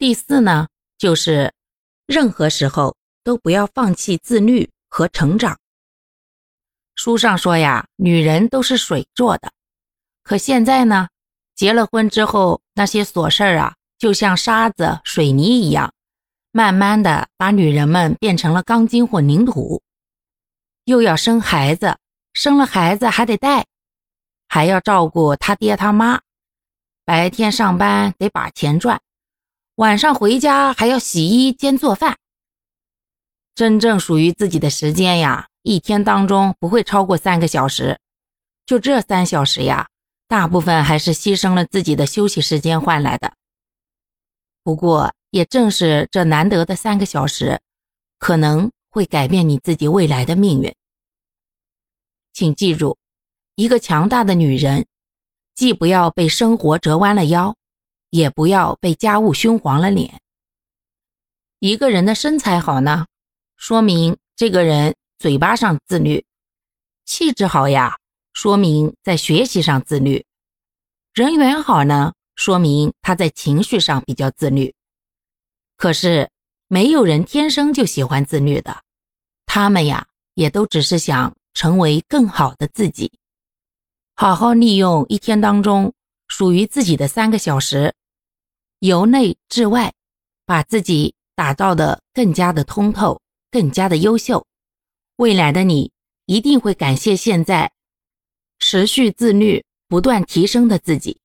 第四呢，就是任何时候都不要放弃自律和成长。书上说呀，女人都是水做的，可现在呢，结了婚之后，那些琐事儿啊，就像沙子、水泥一样，慢慢的把女人们变成了钢筋混凝土。又要生孩子，生了孩子还得带，还要照顾他爹他妈，白天上班得把钱赚，晚上回家还要洗衣兼做饭。真正属于自己的时间呀。一天当中不会超过三个小时，就这三小时呀，大部分还是牺牲了自己的休息时间换来的。不过，也正是这难得的三个小时，可能会改变你自己未来的命运。请记住，一个强大的女人，既不要被生活折弯了腰，也不要被家务熏黄了脸。一个人的身材好呢，说明这个人。嘴巴上自律，气质好呀，说明在学习上自律；人缘好呢，说明他在情绪上比较自律。可是没有人天生就喜欢自律的，他们呀，也都只是想成为更好的自己。好好利用一天当中属于自己的三个小时，由内至外，把自己打造的更加的通透，更加的优秀。未来的你一定会感谢现在持续自律、不断提升的自己。